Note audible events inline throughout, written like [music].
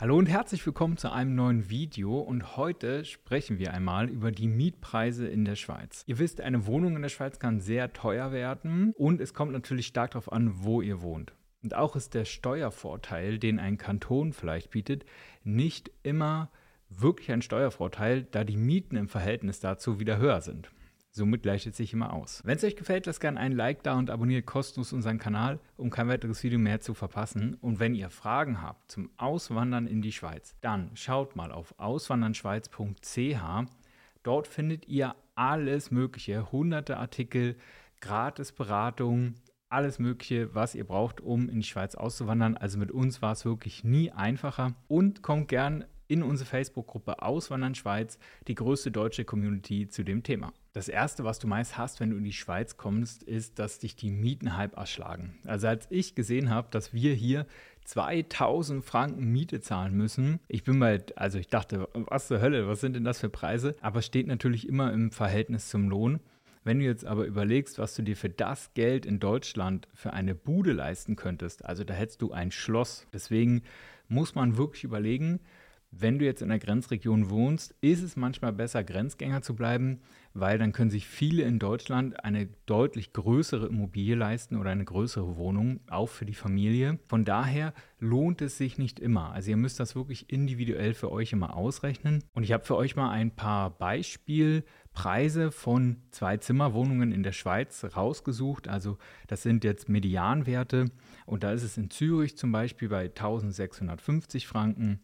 Hallo und herzlich willkommen zu einem neuen Video und heute sprechen wir einmal über die Mietpreise in der Schweiz. Ihr wisst, eine Wohnung in der Schweiz kann sehr teuer werden und es kommt natürlich stark darauf an, wo ihr wohnt. Und auch ist der Steuervorteil, den ein Kanton vielleicht bietet, nicht immer wirklich ein Steuervorteil, da die Mieten im Verhältnis dazu wieder höher sind. Somit gleicht es sich immer aus. Wenn es euch gefällt, lasst gerne ein Like da und abonniert kostenlos unseren Kanal, um kein weiteres Video mehr zu verpassen. Und wenn ihr Fragen habt zum Auswandern in die Schweiz, dann schaut mal auf auswandernschweiz.ch. Dort findet ihr alles Mögliche, hunderte Artikel, gratis Beratungen, alles Mögliche, was ihr braucht, um in die Schweiz auszuwandern. Also mit uns war es wirklich nie einfacher. Und kommt gern in unsere Facebook-Gruppe Auswandern Schweiz, die größte deutsche Community zu dem Thema. Das erste, was du meist hast, wenn du in die Schweiz kommst, ist, dass dich die Mieten halb erschlagen. Also als ich gesehen habe, dass wir hier 2000 Franken Miete zahlen müssen, ich bin mal, also ich dachte, was zur Hölle, was sind denn das für Preise? Aber steht natürlich immer im Verhältnis zum Lohn. Wenn du jetzt aber überlegst, was du dir für das Geld in Deutschland für eine Bude leisten könntest, also da hättest du ein Schloss. Deswegen muss man wirklich überlegen, wenn du jetzt in der Grenzregion wohnst, ist es manchmal besser, Grenzgänger zu bleiben, weil dann können sich viele in Deutschland eine deutlich größere Immobilie leisten oder eine größere Wohnung, auch für die Familie. Von daher lohnt es sich nicht immer. Also ihr müsst das wirklich individuell für euch immer ausrechnen. Und ich habe für euch mal ein paar Beispielpreise von Zwei-Zimmer-Wohnungen in der Schweiz rausgesucht. Also das sind jetzt Medianwerte und da ist es in Zürich zum Beispiel bei 1650 Franken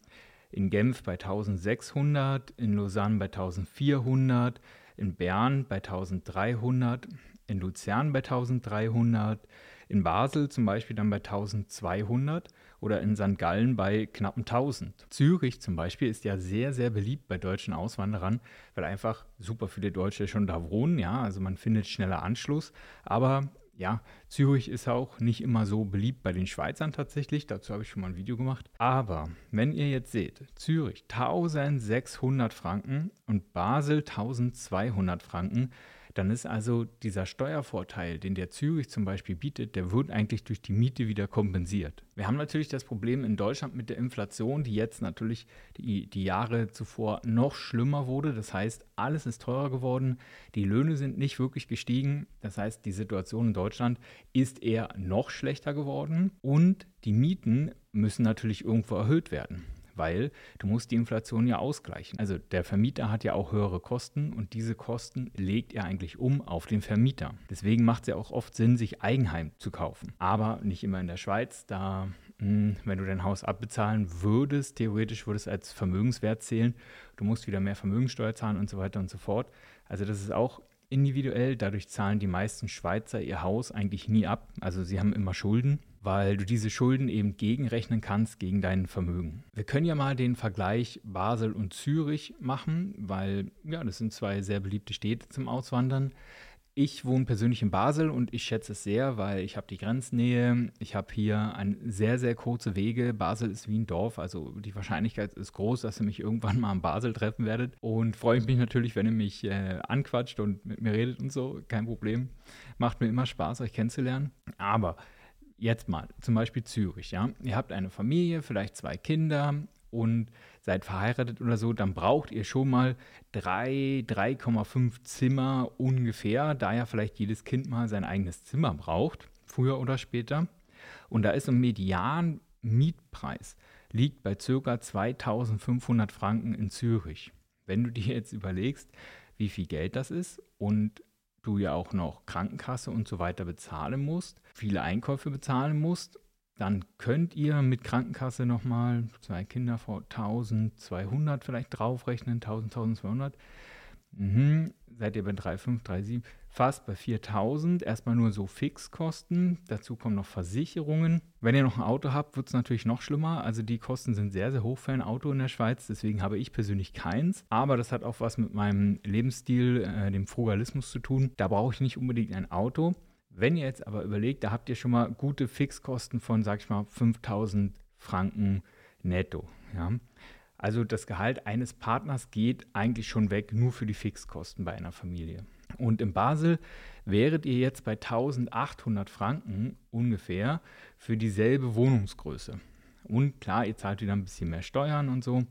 in Genf bei 1600, in Lausanne bei 1400, in Bern bei 1300, in Luzern bei 1300, in Basel zum Beispiel dann bei 1200 oder in St. Gallen bei knapp 1000. Zürich zum Beispiel ist ja sehr, sehr beliebt bei deutschen Auswanderern, weil einfach super viele Deutsche schon da wohnen, ja, also man findet schneller Anschluss, aber ja, Zürich ist auch nicht immer so beliebt bei den Schweizern tatsächlich. Dazu habe ich schon mal ein Video gemacht. Aber wenn ihr jetzt seht, Zürich 1600 Franken und Basel 1200 Franken, dann ist also dieser Steuervorteil, den der Zürich zum Beispiel bietet, der wird eigentlich durch die Miete wieder kompensiert. Wir haben natürlich das Problem in Deutschland mit der Inflation, die jetzt natürlich die, die Jahre zuvor noch schlimmer wurde. Das heißt, alles ist teurer geworden, die Löhne sind nicht wirklich gestiegen. Das heißt, die Situation in Deutschland ist eher noch schlechter geworden und die Mieten müssen natürlich irgendwo erhöht werden weil du musst die Inflation ja ausgleichen. Also der Vermieter hat ja auch höhere Kosten und diese Kosten legt er eigentlich um auf den Vermieter. Deswegen macht es ja auch oft Sinn, sich Eigenheim zu kaufen. Aber nicht immer in der Schweiz, da hm, wenn du dein Haus abbezahlen würdest, theoretisch würde es als Vermögenswert zählen. Du musst wieder mehr Vermögenssteuer zahlen und so weiter und so fort. Also das ist auch individuell. Dadurch zahlen die meisten Schweizer ihr Haus eigentlich nie ab. Also sie haben immer Schulden weil du diese Schulden eben gegenrechnen kannst gegen dein Vermögen. Wir können ja mal den Vergleich Basel und Zürich machen, weil ja, das sind zwei sehr beliebte Städte zum Auswandern. Ich wohne persönlich in Basel und ich schätze es sehr, weil ich habe die Grenznähe, ich habe hier ein sehr, sehr kurze Wege. Basel ist wie ein Dorf, also die Wahrscheinlichkeit ist groß, dass ihr mich irgendwann mal in Basel treffen werdet. Und freue mich natürlich, wenn ihr mich äh, anquatscht und mit mir redet und so, kein Problem. Macht mir immer Spaß, euch kennenzulernen. Aber jetzt mal, zum Beispiel Zürich, ja. Ihr habt eine Familie, vielleicht zwei Kinder und seid verheiratet oder so, dann braucht ihr schon mal 3,5 Zimmer ungefähr, da ja vielleicht jedes Kind mal sein eigenes Zimmer braucht, früher oder später. Und da ist ein Median-Mietpreis, liegt bei ca. 2500 Franken in Zürich. Wenn du dir jetzt überlegst, wie viel Geld das ist und du ja auch noch Krankenkasse und so weiter bezahlen musst, viele Einkäufe bezahlen musst, dann könnt ihr mit Krankenkasse nochmal zwei Kinder vor 1200 vielleicht draufrechnen, 1000, 1200. Mhm. Seid ihr bei 3,5, 3,7, fast bei 4000. Erstmal nur so Fixkosten. Dazu kommen noch Versicherungen. Wenn ihr noch ein Auto habt, wird es natürlich noch schlimmer. Also die Kosten sind sehr, sehr hoch für ein Auto in der Schweiz. Deswegen habe ich persönlich keins. Aber das hat auch was mit meinem Lebensstil, äh, dem Frugalismus zu tun. Da brauche ich nicht unbedingt ein Auto. Wenn ihr jetzt aber überlegt, da habt ihr schon mal gute Fixkosten von, sag ich mal, 5000 Franken netto. Ja? Also das Gehalt eines Partners geht eigentlich schon weg, nur für die Fixkosten bei einer Familie. Und in Basel wäret ihr jetzt bei 1800 Franken ungefähr für dieselbe Wohnungsgröße. Und klar, ihr zahlt wieder ein bisschen mehr Steuern und so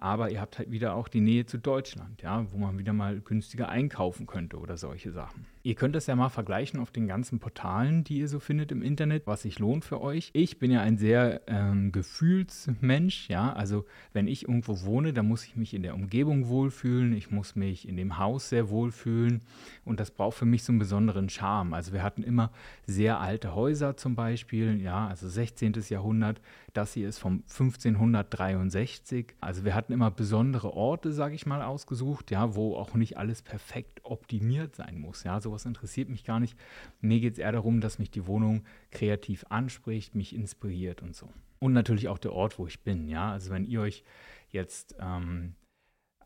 aber ihr habt halt wieder auch die Nähe zu Deutschland, ja, wo man wieder mal günstiger einkaufen könnte oder solche Sachen. Ihr könnt das ja mal vergleichen auf den ganzen Portalen, die ihr so findet im Internet, was sich lohnt für euch. Ich bin ja ein sehr ähm, Gefühlsmensch, ja, also wenn ich irgendwo wohne, dann muss ich mich in der Umgebung wohlfühlen, ich muss mich in dem Haus sehr wohlfühlen und das braucht für mich so einen besonderen Charme. Also wir hatten immer sehr alte Häuser zum Beispiel, ja, also 16. Jahrhundert, das hier ist vom 1563, also wir hatten immer besondere Orte, sage ich mal, ausgesucht, ja, wo auch nicht alles perfekt optimiert sein muss. Ja, sowas interessiert mich gar nicht. Mir geht es eher darum, dass mich die Wohnung kreativ anspricht, mich inspiriert und so. Und natürlich auch der Ort, wo ich bin. Ja, also wenn ihr euch jetzt ähm,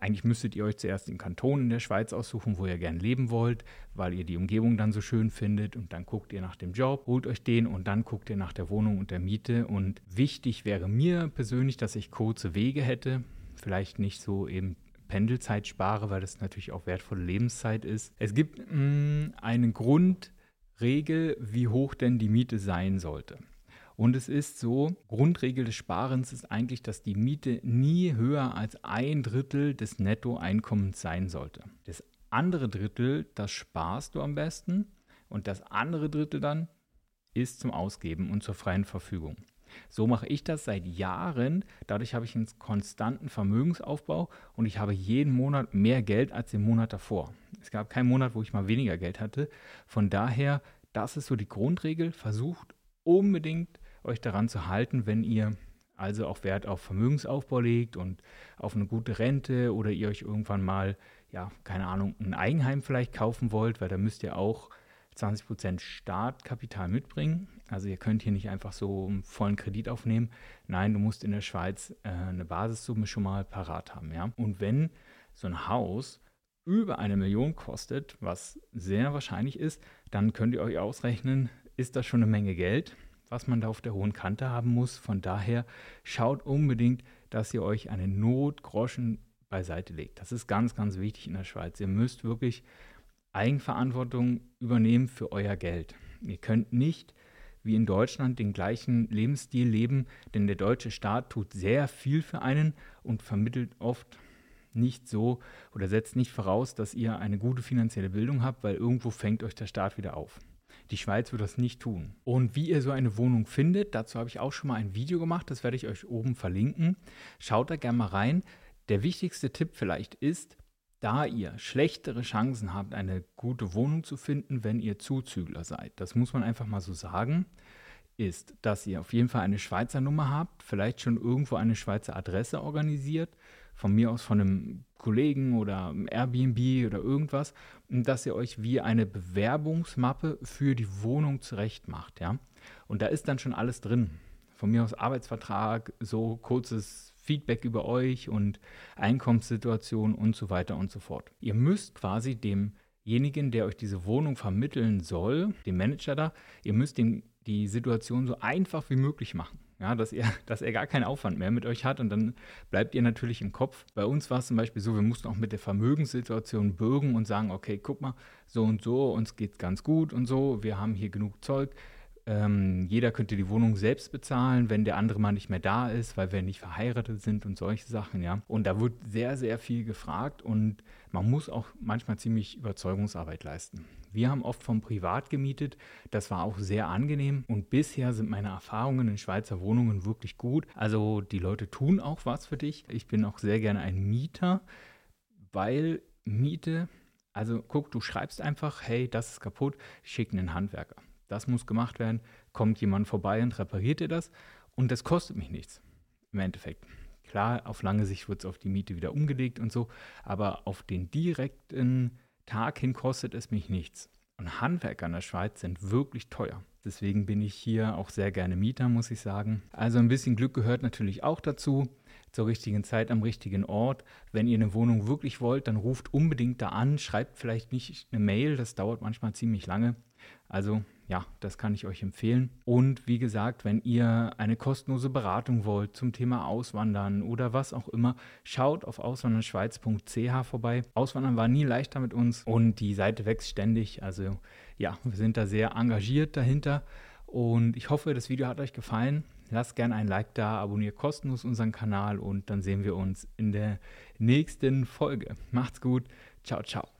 eigentlich müsstet ihr euch zuerst den Kanton in der Schweiz aussuchen, wo ihr gern leben wollt, weil ihr die Umgebung dann so schön findet und dann guckt ihr nach dem Job, holt euch den und dann guckt ihr nach der Wohnung und der Miete. Und wichtig wäre mir persönlich, dass ich kurze Wege hätte vielleicht nicht so eben Pendelzeit spare, weil das natürlich auch wertvolle Lebenszeit ist. Es gibt mh, mm, eine Grundregel, wie hoch denn die Miete sein sollte. Und es ist so, Grundregel des Sparens ist eigentlich, dass die Miete nie höher als ein Drittel des Nettoeinkommens sein sollte. Das andere Drittel, das sparst du am besten und das andere Drittel dann ist zum Ausgeben und zur freien Verfügung. So mache ich das seit Jahren. Dadurch habe ich einen konstanten Vermögensaufbau und ich habe jeden Monat mehr Geld als den Monat davor. Es gab keinen Monat, wo ich mal weniger Geld hatte. Von daher, das ist so die Grundregel. Versucht unbedingt euch daran zu halten, wenn ihr also auch Wert auf Vermögensaufbau legt und auf eine gute Rente oder ihr euch irgendwann mal, ja, keine Ahnung, ein Eigenheim vielleicht kaufen wollt, weil da müsst ihr auch 20% Startkapital mitbringen. Also ihr könnt hier nicht einfach so einen vollen Kredit aufnehmen. Nein, du musst in der Schweiz äh, eine Basissumme schon mal parat haben. Ja? Und wenn so ein Haus über eine Million kostet, was sehr wahrscheinlich ist, dann könnt ihr euch ausrechnen, ist das schon eine Menge Geld, was man da auf der hohen Kante haben muss. Von daher schaut unbedingt, dass ihr euch eine Notgroschen beiseite legt. Das ist ganz, ganz wichtig in der Schweiz. Ihr müsst wirklich Eigenverantwortung übernehmen für euer Geld. Ihr könnt nicht wie in Deutschland den gleichen Lebensstil leben, denn der deutsche Staat tut sehr viel für einen und vermittelt oft nicht so oder setzt nicht voraus, dass ihr eine gute finanzielle Bildung habt, weil irgendwo fängt euch der Staat wieder auf. Die Schweiz wird das nicht tun. Und wie ihr so eine Wohnung findet, dazu habe ich auch schon mal ein Video gemacht, das werde ich euch oben verlinken. Schaut da gerne mal rein. Der wichtigste Tipp vielleicht ist, da ihr schlechtere Chancen habt, eine gute Wohnung zu finden, wenn ihr Zuzügler seid, das muss man einfach mal so sagen, ist, dass ihr auf jeden Fall eine Schweizer Nummer habt, vielleicht schon irgendwo eine Schweizer Adresse organisiert, von mir aus von einem Kollegen oder Airbnb oder irgendwas, dass ihr euch wie eine Bewerbungsmappe für die Wohnung zurecht macht, ja. Und da ist dann schon alles drin. Von mir aus Arbeitsvertrag, so kurzes Feedback über euch und Einkommenssituation und so weiter und so fort. Ihr müsst quasi demjenigen, der euch diese Wohnung vermitteln soll, dem Manager da, ihr müsst ihm die Situation so einfach wie möglich machen. Ja, dass er, [laughs] dass er gar keinen Aufwand mehr mit euch hat und dann bleibt ihr natürlich im Kopf. Bei uns war es zum Beispiel so, wir mussten auch mit der Vermögenssituation bürgen und sagen, okay, guck mal, so und so, uns geht es ganz gut und so, wir haben hier genug Zeug, ähm, jeder könnte die Wohnung selbst bezahlen, wenn der andere mal nicht mehr da ist, weil wir nicht verheiratet sind und solche Sachen, ja. Und da wird sehr, sehr viel gefragt und man muss auch manchmal ziemlich Überzeugungsarbeit leisten. Wir haben oft vom Privat gemietet, das war auch sehr angenehm und bisher sind meine Erfahrungen in Schweizer Wohnungen wirklich gut. Also die Leute tun auch was für dich. Ich bin auch sehr gerne ein Mieter, weil Miete, also guck, du schreibst einfach, hey, das ist kaputt, schick einen Handwerker das muss gemacht werden, kommt jemand vorbei und repariert dir das und das kostet mich nichts im Endeffekt. Klar, auf lange Sicht wird es auf die Miete wieder umgelegt und so, aber auf den direkten Tag hin kostet es mich nichts. Und Handwerker in der Schweiz sind wirklich teuer. Deswegen bin ich hier auch sehr gerne Mieter, muss ich sagen. Also ein bisschen Glück gehört natürlich auch dazu. Zur richtigen Zeit am richtigen Ort. Wenn ihr eine Wohnung wirklich wollt, dann ruft unbedingt da an. Schreibt vielleicht nicht eine Mail, das dauert manchmal ziemlich lange. Also ja, das kann ich euch empfehlen. Und wie gesagt, wenn ihr eine kostenlose Beratung wollt zum Thema Auswandern oder was auch immer, schaut auf auswanderschweiz.ch vorbei. Auswandern war nie leichter mit uns und die Seite wächst ständig. Also ja, wir sind da sehr engagiert dahinter. Und ich hoffe, das Video hat euch gefallen. Lasst gerne ein Like da, abonniert kostenlos unseren Kanal und dann sehen wir uns in der nächsten Folge. Macht's gut. Ciao, ciao.